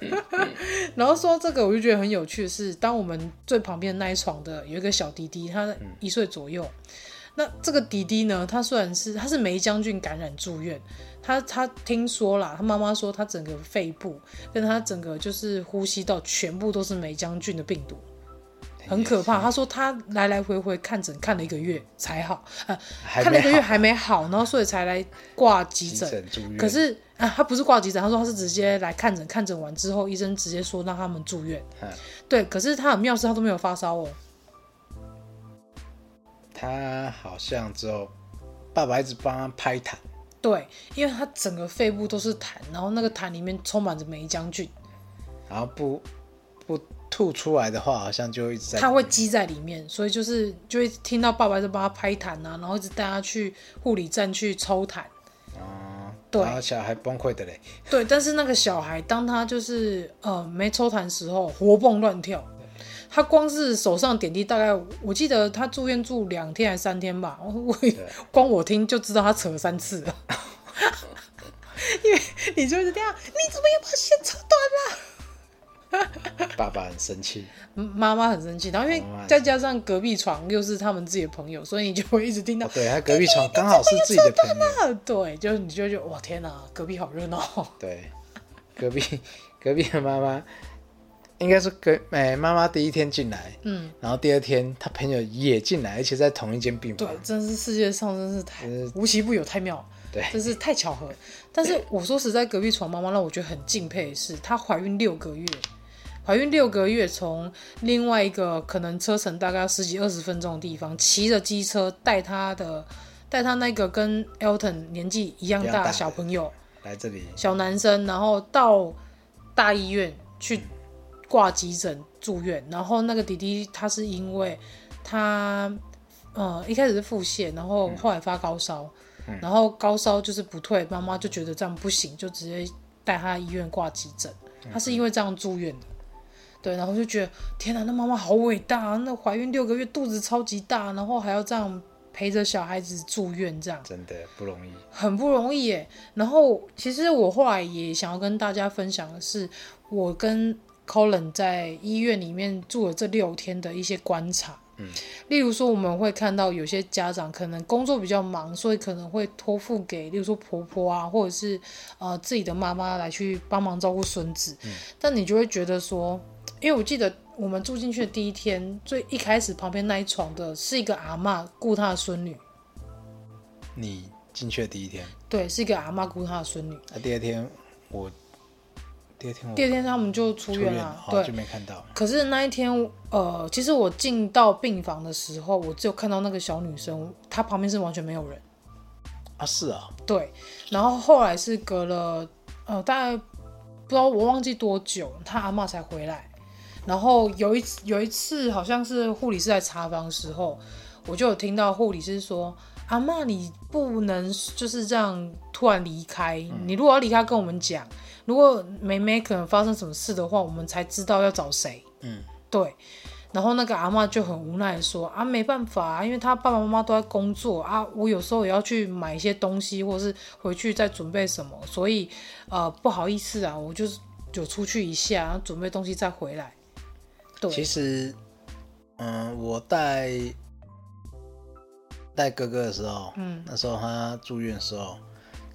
然后说这个，我就觉得很有趣的是，当我们最旁边那一床的有一个小弟弟，他一岁左右。嗯、那这个弟弟呢，他虽然是他是梅将军感染住院。他他听说啦，他妈妈说他整个肺部跟他整个就是呼吸道全部都是梅将军的病毒，很可怕。他说他来来回回看诊看了一个月才好，啊，看了一个月还没好，然后所以才来挂急诊。可是啊，他不是挂急诊，他说他是直接来看诊，看诊完之后医生直接说让他们住院。对，可是他很妙是，他都没有发烧哦。他好像只有爸爸一直帮他拍痰。对，因为他整个肺部都是痰，然后那个痰里面充满着霉浆菌，然后不不吐出来的话，好像就一直在。他会积在里面，所以就是就会听到爸爸在帮他拍痰啊，然后一直带他去护理站去抽痰。哦、嗯，对，然后小孩崩溃的嘞。对，但是那个小孩当他就是呃没抽痰时候，活蹦乱跳。他光是手上点滴，大概我记得他住院住两天还是三天吧。我 光我听就知道他扯了三次了，因为你就是这样，你怎么又把线扯断了？爸爸很生气，妈妈很生气，然后因为再加上隔壁床又是他们自己的朋友，所以你就会一直听到。哦、对，他隔壁床刚好是自己的朋友。对，就是你就觉得哇天哪，隔壁好热闹。对，隔壁隔壁的妈妈。应该是隔哎妈妈第一天进来，嗯，然后第二天他朋友也进来，而且在同一间病房。对，真是世界上真是太无奇不有，太妙，对，真是太巧合。但是我说实在，隔壁床妈妈让我觉得很敬佩的是，她怀孕六个月，怀孕六个月，从另外一个可能车程大概十几二十分钟的地方，骑着机车带她的带她那个跟 Elton 年纪一样大的小朋友来这里，小男生，然后到大医院去。嗯挂急诊住院，然后那个弟弟他是因为他呃一开始是腹泻，然后后来发高烧，嗯、然后高烧就是不退，妈妈就觉得这样不行，就直接带他医院挂急诊。他是因为这样住院的，对，然后就觉得天哪，那妈妈好伟大啊！那怀孕六个月，肚子超级大，然后还要这样陪着小孩子住院，这样真的不容易，很不容易耶。然后其实我后来也想要跟大家分享的是，我跟 Colin 在医院里面住了这六天的一些观察，嗯，例如说我们会看到有些家长可能工作比较忙，所以可能会托付给，例如说婆婆啊，或者是呃自己的妈妈来去帮忙照顾孙子，嗯，但你就会觉得说，因为我记得我们住进去的第一天，最一开始旁边那一床的是一个阿嬷顾她的孙女，你进去的第一天，对，是一个阿妈顾她的孙女，那第二天我。第二天我，第二天他们就出院了，对，就没看到。可是那一天，呃，其实我进到病房的时候，我只有看到那个小女生，她旁边是完全没有人。啊，是啊。对，然后后来是隔了，呃，大概不知道我忘记多久，她阿妈才回来。然后有一次，有一次好像是护理师在查房的时候，我就有听到护理师说：“阿妈，你不能就是这样突然离开，嗯、你如果要离开，跟我们讲。”如果梅梅可能发生什么事的话，我们才知道要找谁。嗯，对。然后那个阿妈就很无奈的说：“啊，没办法啊，因为她爸爸妈妈都在工作啊，我有时候也要去买一些东西，或是回去再准备什么，所以呃不好意思啊，我就是就出去一下，然后准备东西再回来。”对。其实，嗯，我带带哥哥的时候，嗯，那时候他住院的时候，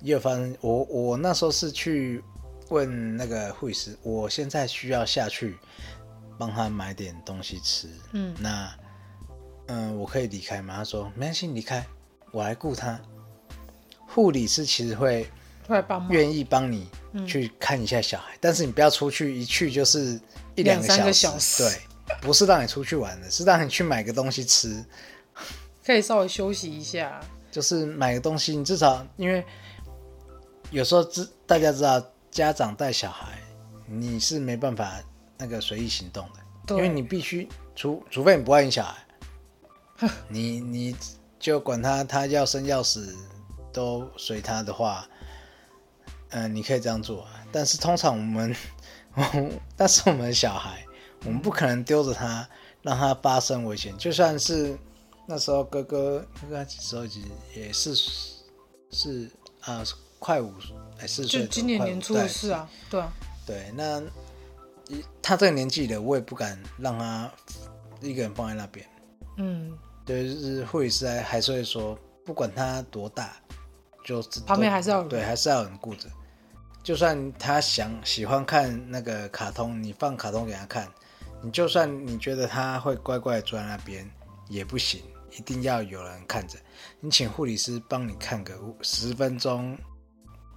又发生。我我那时候是去。问那个护士，我现在需要下去帮他买点东西吃。嗯，那嗯，我可以离开吗？他说没关系，离开，我来顾他。护理师其实会会帮，愿意帮你去看一下小孩，嗯、但是你不要出去，一去就是一两个，个小时。对，不是让你出去玩的，是让你去买个东西吃，可以稍微休息一下。就是买个东西，你至少因为有时候知大家知道，家长带小孩，你是没办法那个随意行动的，因为你必须除除非你不爱你小孩，你你就管他，他要生要死。都随他的话，嗯、呃，你可以这样做。但是通常我们，但是我们的小孩，我们不可能丢着他，让他发生危险。就算是那时候哥哥，哥哥几时候也是是啊、呃，快五哎四岁，就今年年初的事啊，对啊，对，那他这个年纪的，我也不敢让他一个人放在那边。嗯，就是护理师还还是会说，不管他多大。就旁边还是要对，还是要有人顾着。就算他想喜欢看那个卡通，你放卡通给他看，你就算你觉得他会乖乖的坐在那边也不行，一定要有人看着。你请护理师帮你看个十分钟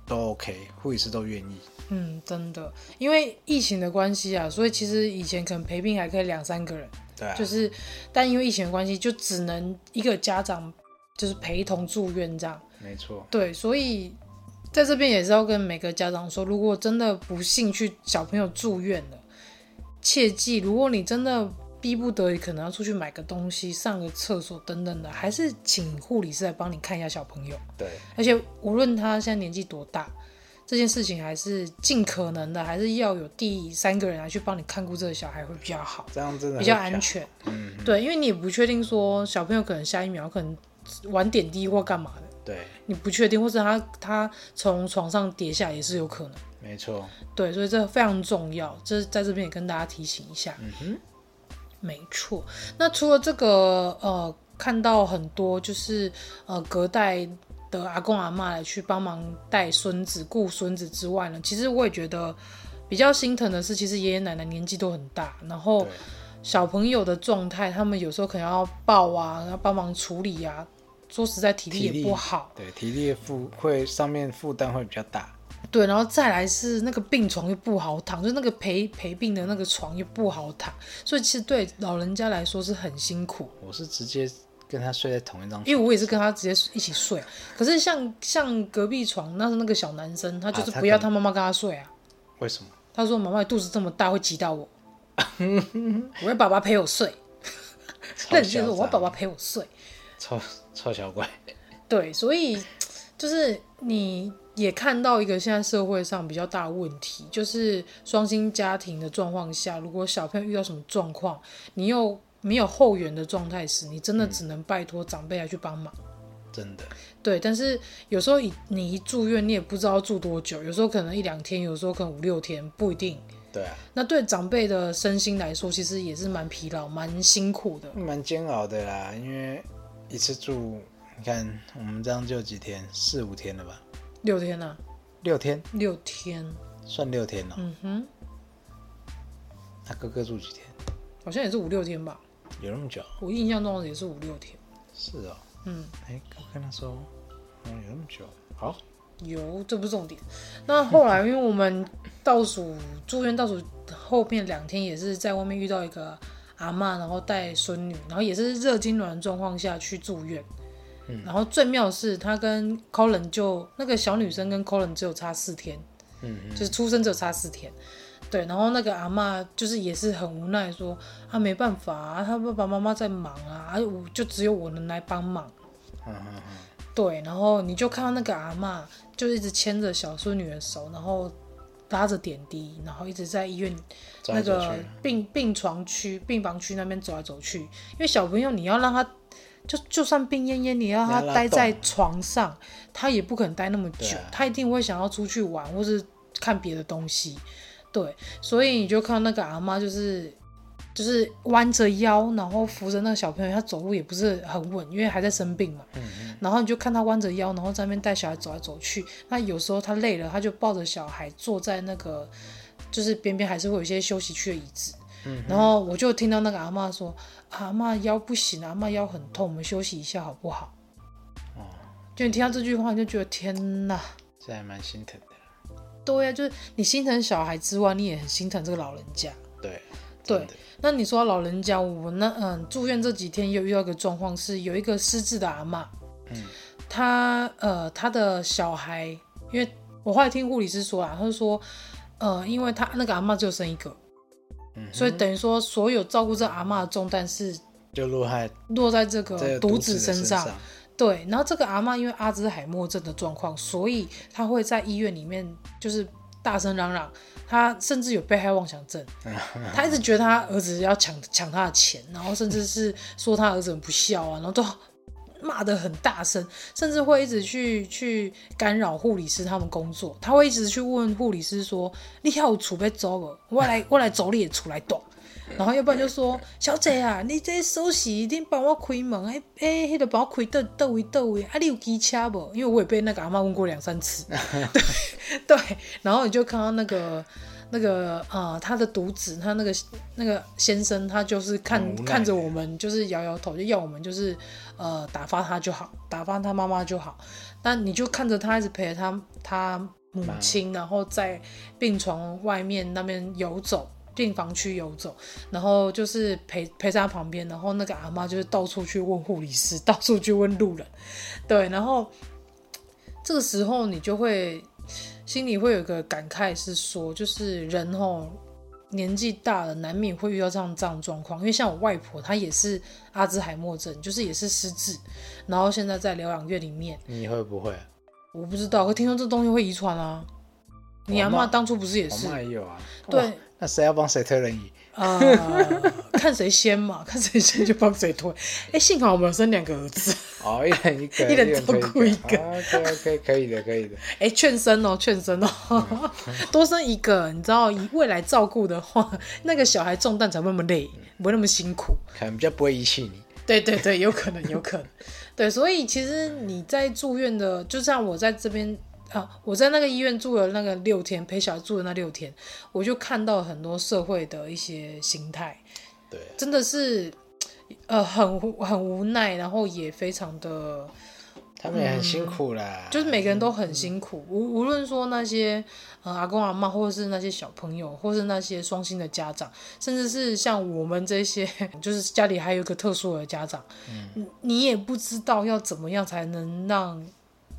都 OK，护理师都愿意。嗯，真的，因为疫情的关系啊，所以其实以前可能陪病还可以两三个人，对啊，就是，但因为疫情的关系，就只能一个家长就是陪同住院这样。没错，对，所以在这边也是要跟每个家长说，如果真的不幸去小朋友住院了，切记，如果你真的逼不得已，可能要出去买个东西、上个厕所等等的，还是请护理师来帮你看一下小朋友。对，而且无论他现在年纪多大，这件事情还是尽可能的，还是要有第三个人来去帮你看顾这个小孩会比较好，这样真的比较安全。嗯，对，因为你也不确定说小朋友可能下一秒可能玩点滴或干嘛的。对，你不确定，或者他他从床上跌下也是有可能。没错，对，所以这非常重要，这在这边也跟大家提醒一下。嗯哼，没错。那除了这个，呃，看到很多就是呃隔代的阿公阿妈来去帮忙带孙子、顾孙子之外呢，其实我也觉得比较心疼的是，其实爷爷奶奶年纪都很大，然后小朋友的状态，他们有时候可能要抱啊，要帮忙处理啊。说实在，体力也不好，对，体力负会上面负担会比较大，对，然后再来是那个病床又不好躺，就那个陪陪病的那个床又不好躺，所以其实对老人家来说是很辛苦。我是直接跟他睡在同一张床，因为我也是跟他直接一起睡。可是像像隔壁床那是那个小男生，他就是不要他妈妈跟他睡啊。为什么？他说妈妈肚子这么大会挤到我，我要爸爸陪我睡。那你就说我要爸爸陪我睡。超臭小怪，对，所以就是你也看到一个现在社会上比较大的问题，就是双薪家庭的状况下，如果小朋友遇到什么状况，你又没有后援的状态时，你真的只能拜托长辈来去帮忙。真的，对，但是有时候你一住院，你也不知道住多久，有时候可能一两天，有时候可能五六天，不一定。对啊，那对长辈的身心来说，其实也是蛮疲劳、蛮辛苦的，蛮煎熬的啦，因为。一次住，你看我们这样就几天，四五天了吧？六天啊？六天？六天？算六天了。嗯哼。那哥哥住几天？好像也是五六天吧。有那么久？我印象中也是五六天。是哦。嗯。哎，我跟他说，嗯，有那么久？好。有，这不是重点。那后来，因为我们倒数住院倒数后面两天，也是在外面遇到一个。阿妈，然后带孙女，然后也是热痉挛的状况下去住院。嗯、然后最妙的是，他跟 Colin 就那个小女生跟 Colin 只有差四天，嗯嗯就是出生只有差四天。对，然后那个阿妈就是也是很无奈说，说啊没办法啊，他爸爸妈妈在忙啊，啊我就只有我能来帮忙。嗯嗯对，然后你就看到那个阿妈就一直牵着小孙女的手，然后。拉着点滴，然后一直在医院那个病病床区、病房区那边走来走去。因为小朋友，你要让他就就算病恹恹，你要他待在床上，他也不可能待那么久，啊、他一定会想要出去玩或是看别的东西。对，所以你就看到那个阿妈就是。就是弯着腰，然后扶着那个小朋友，他走路也不是很稳，因为还在生病嘛。嗯嗯。然后你就看他弯着腰，然后在那边带小孩走来走去。那有时候他累了，他就抱着小孩坐在那个，就是边边还是会有一些休息区的椅子。嗯。然后我就听到那个阿妈说：“阿妈腰不行，阿妈腰很痛，我们休息一下好不好？”哦。就你听到这句话，你就觉得天哪，这还蛮心疼的。对呀、啊，就是你心疼小孩之外，你也很心疼这个老人家。对，对。那你说老人家，我那嗯住院这几天又遇到一个状况，是有一个失智的阿妈，嗯，他呃他的小孩，因为我后来听护理师说啊，他就说，呃，因为他那个阿嬷只有生一个，嗯，所以等于说所有照顾这阿妈的重担是就落在落在这个独子身上，身上对。然后这个阿妈因为阿兹海默症的状况，所以他会在医院里面就是大声嚷嚷。他甚至有被害妄想症，他一直觉得他儿子要抢抢他的钱，然后甚至是说他儿子很不孝啊，然后都骂得很大声，甚至会一直去去干扰护理师他们工作。他会一直去问护理师说：“你还有储备走不？我来 我来走你也出来躲。”然后要不然就说：“小姐啊，你这收洗一定帮我开门，哎哎，那个帮我开到到位到位，啊，你有机车不？因为我也被那个阿嬷问过两三次，对对。然后你就看到那个那个啊、呃，他的独子，他那个那个先生，他就是看看着我们，就是摇摇头，就要我们就是呃打发他就好，打发他妈妈就好。但你就看着他一直陪着他他母亲，然后在病床外面那边游走。病房区游走，然后就是陪陪在他旁边，然后那个阿妈就是到处去问护理师，到处去问路人，对，然后这个时候你就会心里会有个感慨，是说，就是人哦年纪大了，难免会遇到这样这样状况。因为像我外婆，她也是阿兹海默症，就是也是失智，然后现在在疗养院里面。你会不会？我不知道，可听说这东西会遗传啊。你阿妈当初不是也是？我妈也有啊。对。那谁要帮谁推轮椅？啊、呃，看谁先嘛，看谁先就帮谁推。哎、欸，幸好我们有生两个儿子。哦，一人一个，一人照顾一个。可以可以可以的，可以的。哎、欸，劝生哦，劝生哦，嗯、多生一个，你知道，以未来照顾的话，那个小孩重担才不那么累，不会那么辛苦。可能比较不会遗弃你。对对对，有可能，有可能。对，所以其实你在住院的，就像我在这边。啊！我在那个医院住了那个六天，陪小孩住的那六天，我就看到很多社会的一些心态，对，真的是，呃，很很无奈，然后也非常的，他们也很辛苦啦，嗯、就是每个人都很辛苦，无、嗯、无论说那些呃阿公阿妈，或者是那些小朋友，或是那些双薪的家长，甚至是像我们这些，就是家里还有一个特殊的家长，嗯，你也不知道要怎么样才能让。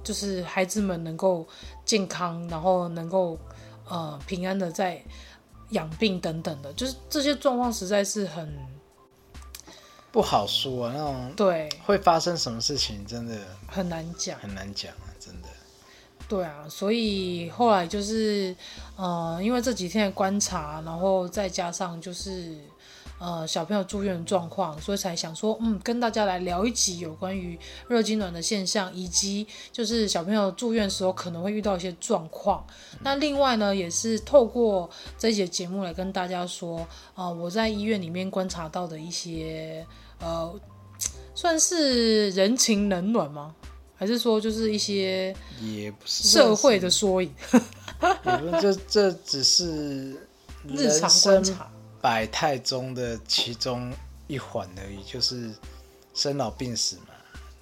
就是孩子们能够健康，然后能够呃平安的在养病等等的，就是这些状况实在是很不好说啊。那种对会发生什么事情，真的很难讲，很难讲啊，真的。对啊，所以后来就是呃，因为这几天的观察，然后再加上就是。呃，小朋友住院的状况，所以才想说，嗯，跟大家来聊一集有关于热经缎的现象，以及就是小朋友住院的时候可能会遇到一些状况。嗯、那另外呢，也是透过这一节节目来跟大家说，啊、呃，我在医院里面观察到的一些，呃，算是人情冷暖吗？还是说就是一些也不是社会的缩影？也不是，这这只是日常观察。百态中的其中一环而已，就是生老病死嘛。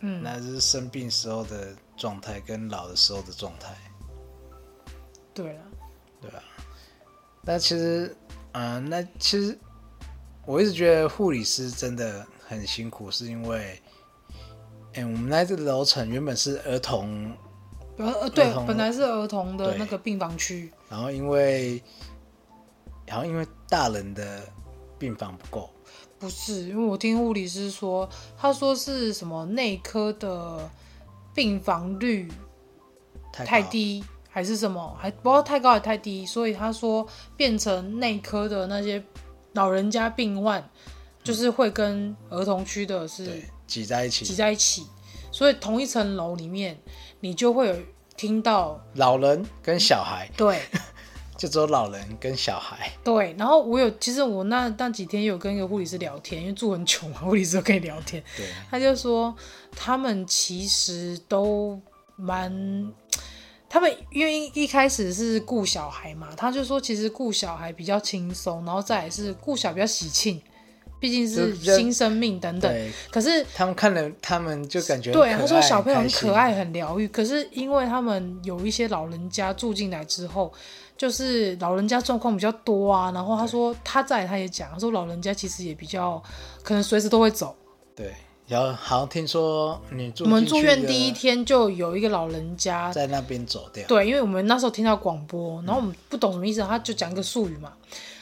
嗯，那是生病时候的状态跟老的时候的状态。对啊，对啊。那其实，嗯、呃，那其实我一直觉得护理师真的很辛苦，是因为，哎、欸，我们那这个楼层原本是儿童，呃对，本来是儿童的那个病房区，然后因为。然后因为大人的病房不够，不是，因为我听护理师说，他说是什么内科的病房率太低，还是什么，还不知道太高还太低，所以他说变成内科的那些老人家病患，就是会跟儿童区的是挤在一起，挤在一起，所以同一层楼里面，你就会有听到老人跟小孩，对。就只有老人跟小孩。对，然后我有，其实我那那几天有跟一个护理师聊天，因为住很久嘛，护理师都可以聊天。对，他就说他们其实都蛮，他们因为一开始是顾小孩嘛，他就说其实顾小孩比较轻松，然后再来是顾小孩比较喜庆，毕竟是新生命等等。可是他们看了，他们就感觉对他说小朋友很可爱、很疗愈。可是因为他们有一些老人家住进来之后，就是老人家状况比较多啊。然后他说他在，他也讲，他说老人家其实也比较可能随时都会走。对。然后好像听说你住我们住院第一天就有一个老人家在那边走掉。对，因为我们那时候听到广播，然后我们不懂什么意思，他就讲一个术语嘛。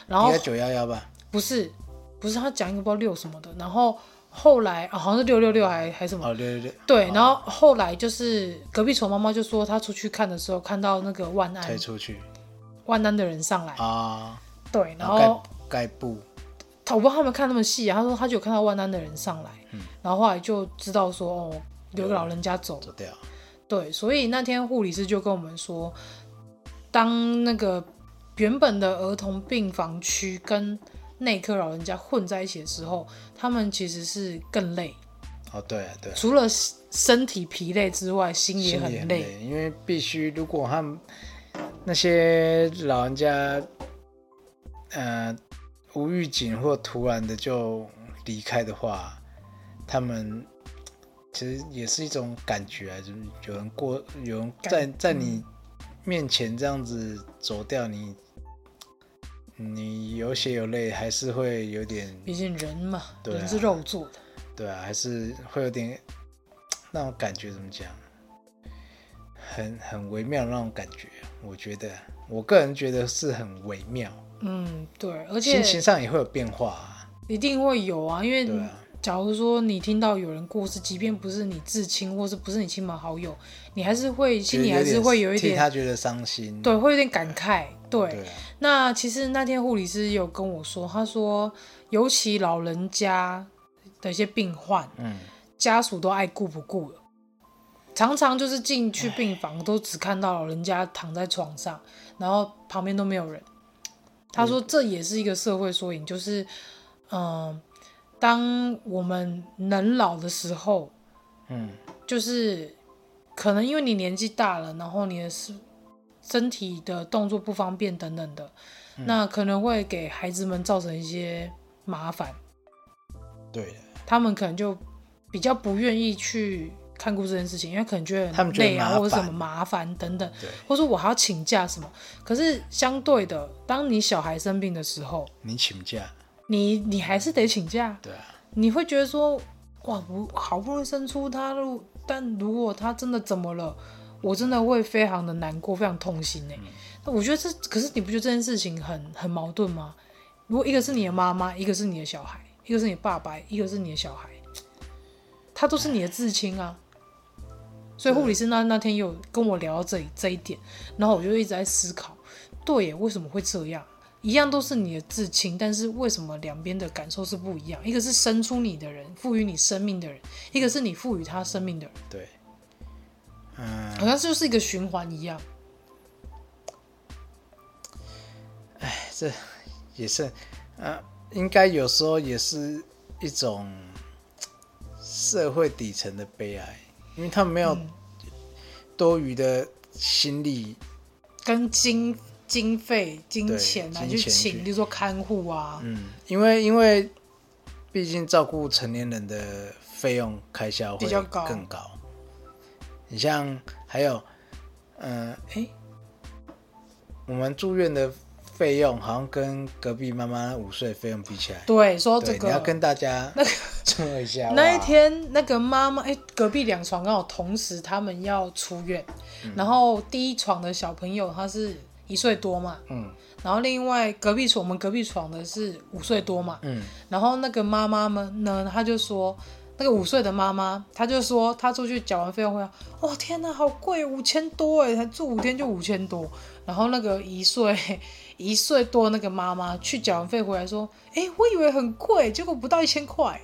然后九幺幺吧？不是，不是他讲一个不知道六什么的。然后后来、哦、好像是六六六还还什么？哦六六六。对，然后后来就是隔壁丑妈妈就说，她出去看的时候看到那个万安推出去，万安的人上来啊。对，然后盖布。我不知道他们看那么细啊，他说他就有看到万安的人上来，嗯、然后后来就知道说哦，有个老人家走，走掉。对，所以那天护理师就跟我们说，当那个原本的儿童病房区跟内科老人家混在一起的时候，他们其实是更累。哦，对啊，对啊。除了身体疲累之外，心也很累，很累，因为必须如果他们那些老人家，呃。无预警或突然的就离开的话，他们其实也是一种感觉啊，就是有人过，有人在在你面前这样子走掉，你你有血有泪，还是会有点。毕竟人嘛，对啊，人是肉做的。对啊，还是会有点 那种感觉，怎么讲？很很微妙的那种感觉，我觉得，我个人觉得是很微妙。嗯，对，而且心情上也会有变化啊，一定会有啊，因为假如说你听到有人过世，即便不是你至亲，或是不是你亲朋好友，你还是会心里还是会有一点，替他觉得伤心，对，会有点感慨，对。对。啊，那其实那天护理师有跟我说，他说，尤其老人家的一些病患，嗯，家属都爱顾不顾了，常常就是进去病房都只看到老人家躺在床上，然后旁边都没有人。他说：“这也是一个社会缩影，就是，嗯、呃，当我们能老的时候，嗯，就是可能因为你年纪大了，然后你的身身体的动作不方便等等的，嗯、那可能会给孩子们造成一些麻烦。对，他们可能就比较不愿意去。”看顾这件事情，因为可能觉得很累啊，或者什么麻烦等等，或者说我还要请假什么。可是相对的，当你小孩生病的时候，你请假，你你还是得请假。对啊，你会觉得说，哇，我好不容易生出他，但如果他真的怎么了，我真的会非常的难过，非常痛心哎。那、嗯、我觉得这，可是你不觉得这件事情很很矛盾吗？如果一个是你的妈妈，一个是你的小孩，一个是你爸爸，一个是你的小孩，他都是你的至亲啊。所以护理师那那天有跟我聊到这这一点，然后我就一直在思考，对耶，为什么会这样？一样都是你的至亲，但是为什么两边的感受是不一样？一个是生出你的人，赋予你生命的人，一个是你赋予他生命的人。对，嗯，好像就是一个循环一样。哎，这也是，呃，应该有时候也是一种社会底层的悲哀。因为他们没有多余的心力、跟经经费、金钱来去请，比如说看护啊。嗯，因为因为毕竟照顾成年人的费用开销会更高。你像还有，嗯、呃，哎，我们住院的。费用好像跟隔壁妈妈五岁费用比起来，对，说这个你要跟大家 那个说一下。那一天那个妈妈，哎，隔壁两床刚好同时他们要出院，嗯、然后第一床的小朋友他是一岁多嘛，嗯，然后另外隔壁床我们隔壁床的是五岁多嘛，嗯，然后那个妈妈们呢，她就说那个五岁的妈妈，她就说她出去缴完费用回来，哦天哪，好贵，五千多哎，才住五天就五千多，然后那个一岁。一岁多那个妈妈去缴完费回来说：“哎、欸，我以为很贵，结果不到一千块。”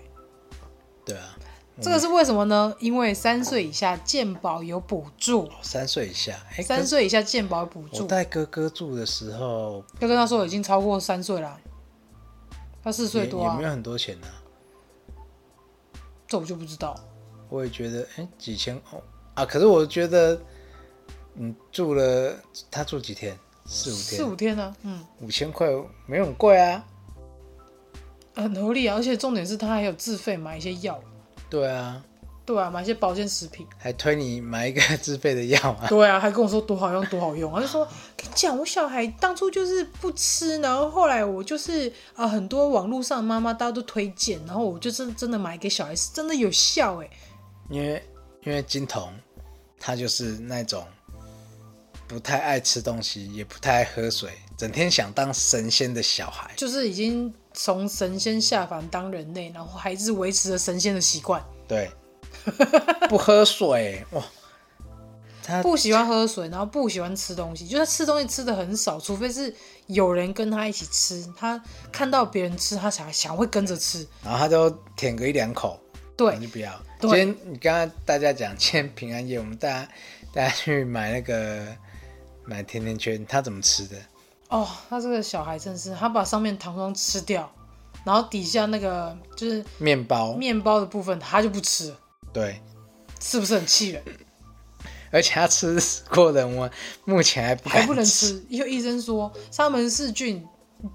对啊，这个是为什么呢？因为三岁以下健保有补助。三岁以下，欸、三岁以下健保有补助。我带哥哥住的时候，哥哥那时候已经超过三岁了，他四岁多啊，有没有很多钱呢、啊？这我就不知道。我也觉得，哎、欸，几千哦啊！可是我觉得，你住了，他住几天？四五天，四五天呢、啊？嗯，五千块没有很贵啊。很合理啊，而且重点是他还有自费买一些药。对啊。对啊，买一些保健食品，还推你买一个自费的药啊？对啊，还跟我说多好用多好用，他就说跟你讲，我小孩当初就是不吃，然后后来我就是啊、呃，很多网络上妈妈大家都推荐，然后我就是真的买给小孩，是真的有效哎。因为因为金童他就是那种不太爱吃东西，也不太爱喝水，整天想当神仙的小孩，就是已经从神仙下凡当人类，然后还是维持着神仙的习惯。对。不喝水哇，他不喜欢喝水，然后不喜欢吃东西，就他吃东西吃的很少，除非是有人跟他一起吃，他看到别人吃，他才想会跟着吃，然后他就舔个一两口，对，你就不要。今天你刚刚大家讲，今天平安夜，我们大家大家去买那个买甜甜圈，他怎么吃的？哦，他这个小孩真是，他把上面糖霜吃掉，然后底下那个就是面包面包的部分，他就不吃。对，是不是很气人？而且他吃过的，我目前还不还不能吃，因为医生说沙门氏菌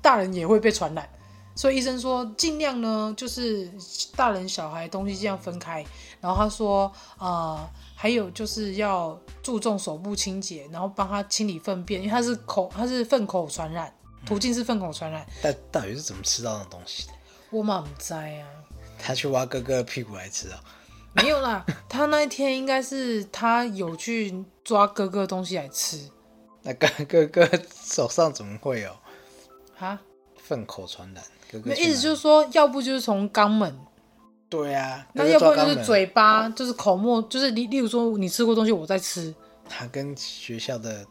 大人也会被传染，所以医生说尽量呢，就是大人小孩东西这样分开。然后他说啊、呃，还有就是要注重手部清洁，然后帮他清理粪便，因为他是口，他是粪口传染，途径是粪口传染。但到底是怎么吃到那种东西的？我妈不知啊。他去挖哥哥的屁股来吃啊、哦？没有啦，他那一天应该是他有去抓哥哥的东西来吃。那哥哥哥手上怎么会有？哈？粪口传染？哥哥那意思就是说，要不就是从肛门。对啊。那要不就是嘴巴，就是口沫，就是例例如说你吃过东西，我在吃。他跟学校的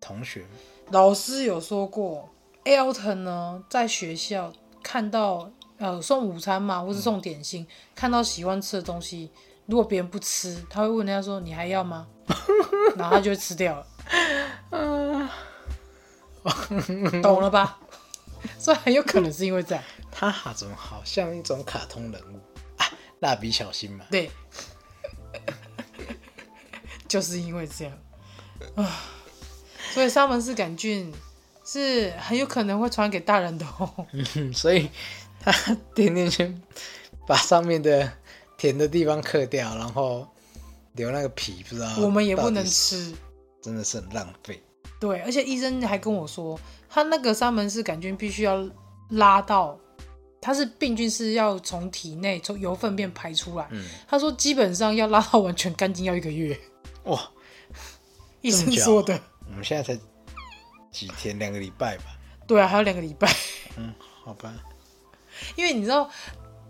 同学、老师有说过，Alton 呢在学校看到。呃，送午餐嘛，或是送点心，嗯、看到喜欢吃的东西，如果别人不吃，他会问人家说：“你还要吗？” 然后他就会吃掉了。嗯，懂了吧？所以很有可能是因为这样。他怎么好像一种卡通人物啊？蜡笔小新嘛。对，就是因为这样啊，所以沙门氏杆菌是很有可能会传给大人的哦。嗯，所以。他甜甜圈把上面的甜的地方刻掉，然后留那个皮，不知道我们也不能吃，真的是很浪费。对，而且医生还跟我说，他那个沙门氏杆菌必须要拉到，他是病菌是要从体内从由粪便排出来。嗯，他说基本上要拉到完全干净要一个月。哇，医生说的。我们现在才几天，两个礼拜吧？对啊，还有两个礼拜。嗯，好吧。因为你知道，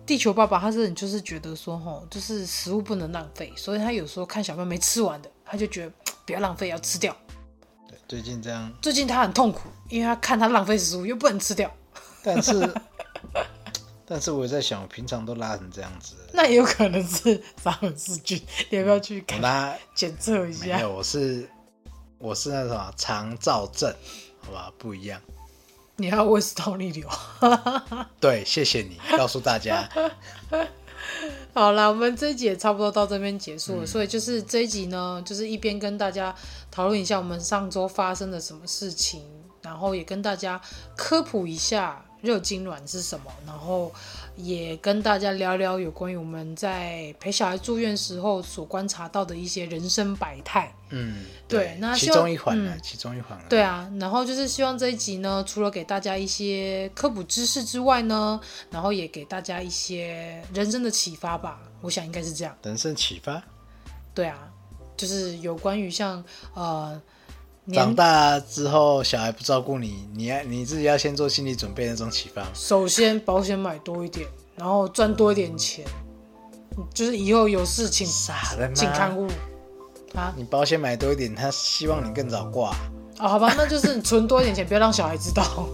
地球爸爸他是就是觉得说，吼，就是食物不能浪费，所以他有时候看小朋友没吃完的，他就觉得不要浪费，要吃掉。对，最近这样。最近他很痛苦，因为他看他浪费食物又不能吃掉。但是，但是我也在想，我平常都拉成这样子，那也有可能是沙门氏菌，你要不要去看拉检测一下？没有，我是我是那种肠燥症，好吧，不一样。你要胃食道逆流，对，谢谢你告诉大家。好了，我们这一集也差不多到这边结束了，嗯、所以就是这一集呢，就是一边跟大家讨论一下我们上周发生了什么事情，然后也跟大家科普一下热痉挛是什么，然后。也跟大家聊聊有关于我们在陪小孩住院时候所观察到的一些人生百态。嗯，对，对那其中一环呢，嗯、其中一环。对啊，然后就是希望这一集呢，除了给大家一些科普知识之外呢，然后也给大家一些人生的启发吧。我想应该是这样。人生启发？对啊，就是有关于像呃。长大之后，小孩不照顾你，你要你自己要先做心理准备那种启发。首先，保险买多一点，然后赚多一点钱，就是以后有事情？请看护啊！你保险买多一点，他希望你更早挂。哦，好吧，那就是你存多一点钱，不要让小孩知道。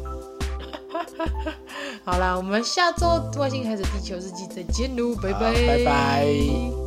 好啦，我们下周外星孩子地球日记再见喽，拜拜，拜拜。